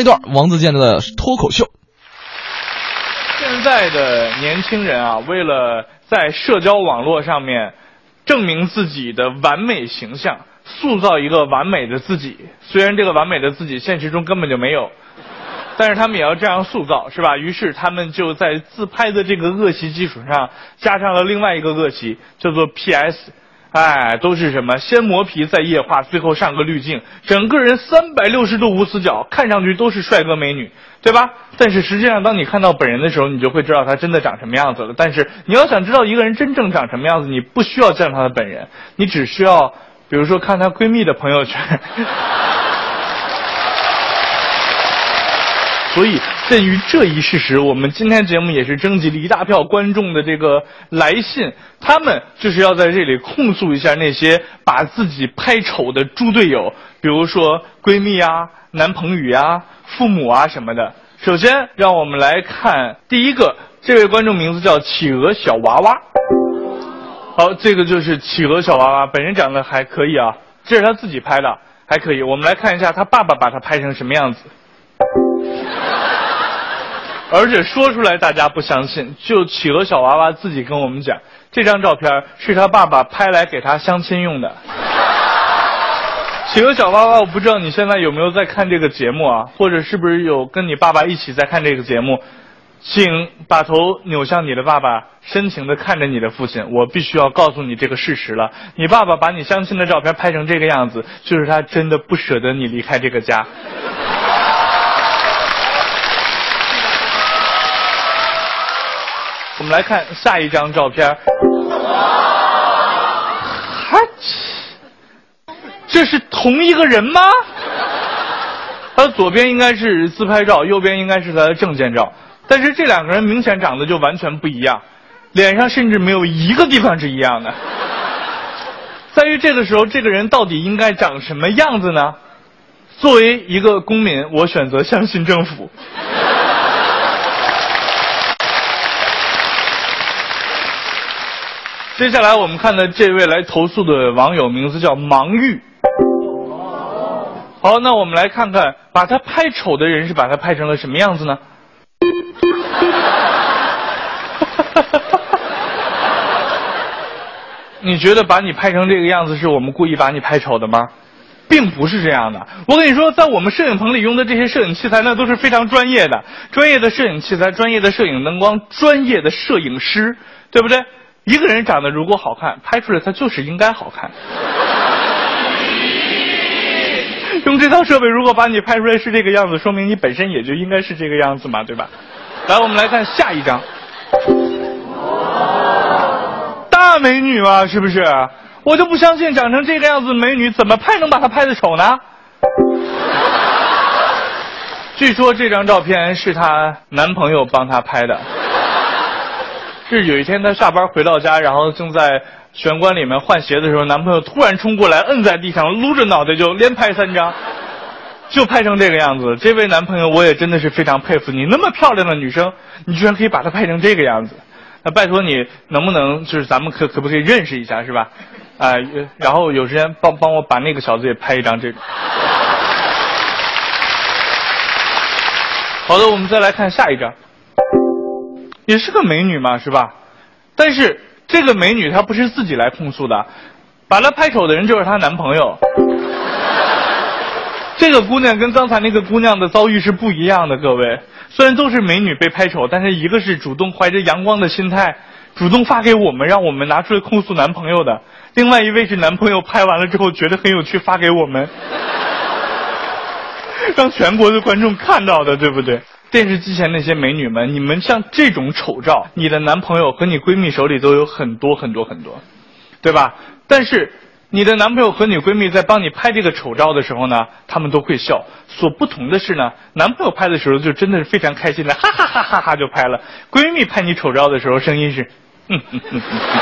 一段王自健的脱口秀。现在的年轻人啊，为了在社交网络上面证明自己的完美形象，塑造一个完美的自己，虽然这个完美的自己现实中根本就没有。但是他们也要这样塑造，是吧？于是他们就在自拍的这个恶习基础上，加上了另外一个恶习，叫做 PS。哎，都是什么？先磨皮，再液化，最后上个滤镜，整个人三百六十度无死角，看上去都是帅哥美女，对吧？但是实际上，当你看到本人的时候，你就会知道他真的长什么样子了。但是你要想知道一个人真正长什么样子，你不需要见他的本人，你只需要，比如说看她闺蜜的朋友圈。所以，鉴于这一事实，我们今天节目也是征集了一大票观众的这个来信，他们就是要在这里控诉一下那些把自己拍丑的猪队友，比如说闺蜜啊、男朋友啊、父母啊什么的。首先，让我们来看第一个，这位观众名字叫企鹅小娃娃。好，这个就是企鹅小娃娃，本人长得还可以啊，这是他自己拍的，还可以。我们来看一下他爸爸把他拍成什么样子。而且说出来大家不相信，就企鹅小娃娃自己跟我们讲，这张照片是他爸爸拍来给他相亲用的。企鹅小娃娃，我不知道你现在有没有在看这个节目啊，或者是不是有跟你爸爸一起在看这个节目？请把头扭向你的爸爸，深情的看着你的父亲。我必须要告诉你这个事实了，你爸爸把你相亲的照片拍成这个样子，就是他真的不舍得你离开这个家。我们来看下一张照片。哈，这是同一个人吗？他左边应该是自拍照，右边应该是他的证件照，但是这两个人明显长得就完全不一样，脸上甚至没有一个地方是一样的。在于这个时候，这个人到底应该长什么样子呢？作为一个公民，我选择相信政府。接下来我们看的这位来投诉的网友名字叫盲玉。好，那我们来看看把他拍丑的人是把他拍成了什么样子呢？你觉得把你拍成这个样子是我们故意把你拍丑的吗？并不是这样的。我跟你说，在我们摄影棚里用的这些摄影器材，那都是非常专业的，专业的摄影器材、专业的摄影灯光、专业的摄影师，对不对？一个人长得如果好看，拍出来他就是应该好看。用这套设备，如果把你拍出来是这个样子，说明你本身也就应该是这个样子嘛，对吧？来，我们来看下一张。大美女嘛，是不是？我就不相信长成这个样子的美女，怎么拍能把她拍的丑呢？据说这张照片是她男朋友帮她拍的。是有一天，她下班回到家，然后正在玄关里面换鞋的时候，男朋友突然冲过来，摁在地上，撸着脑袋就连拍三张，就拍成这个样子。这位男朋友，我也真的是非常佩服你，那么漂亮的女生，你居然可以把她拍成这个样子。那拜托你，能不能就是咱们可可不可以认识一下，是吧？啊，然后有时间帮帮我把那个小子也拍一张这个。好的，我们再来看下一张。也是个美女嘛，是吧？但是这个美女她不是自己来控诉的，把她拍丑的人就是她男朋友。这个姑娘跟刚才那个姑娘的遭遇是不一样的，各位。虽然都是美女被拍丑，但是一个是主动怀着阳光的心态，主动发给我们，让我们拿出来控诉男朋友的；另外一位是男朋友拍完了之后觉得很有趣，发给我们，让全国的观众看到的，对不对？电视机前那些美女们，你们像这种丑照，你的男朋友和你闺蜜手里都有很多很多很多，对吧？但是你的男朋友和你闺蜜在帮你拍这个丑照的时候呢，他们都会笑。所不同的是呢，男朋友拍的时候就真的是非常开心的，哈哈哈哈哈就拍了；闺蜜拍你丑照的时候，声音是，哼哼哼哼。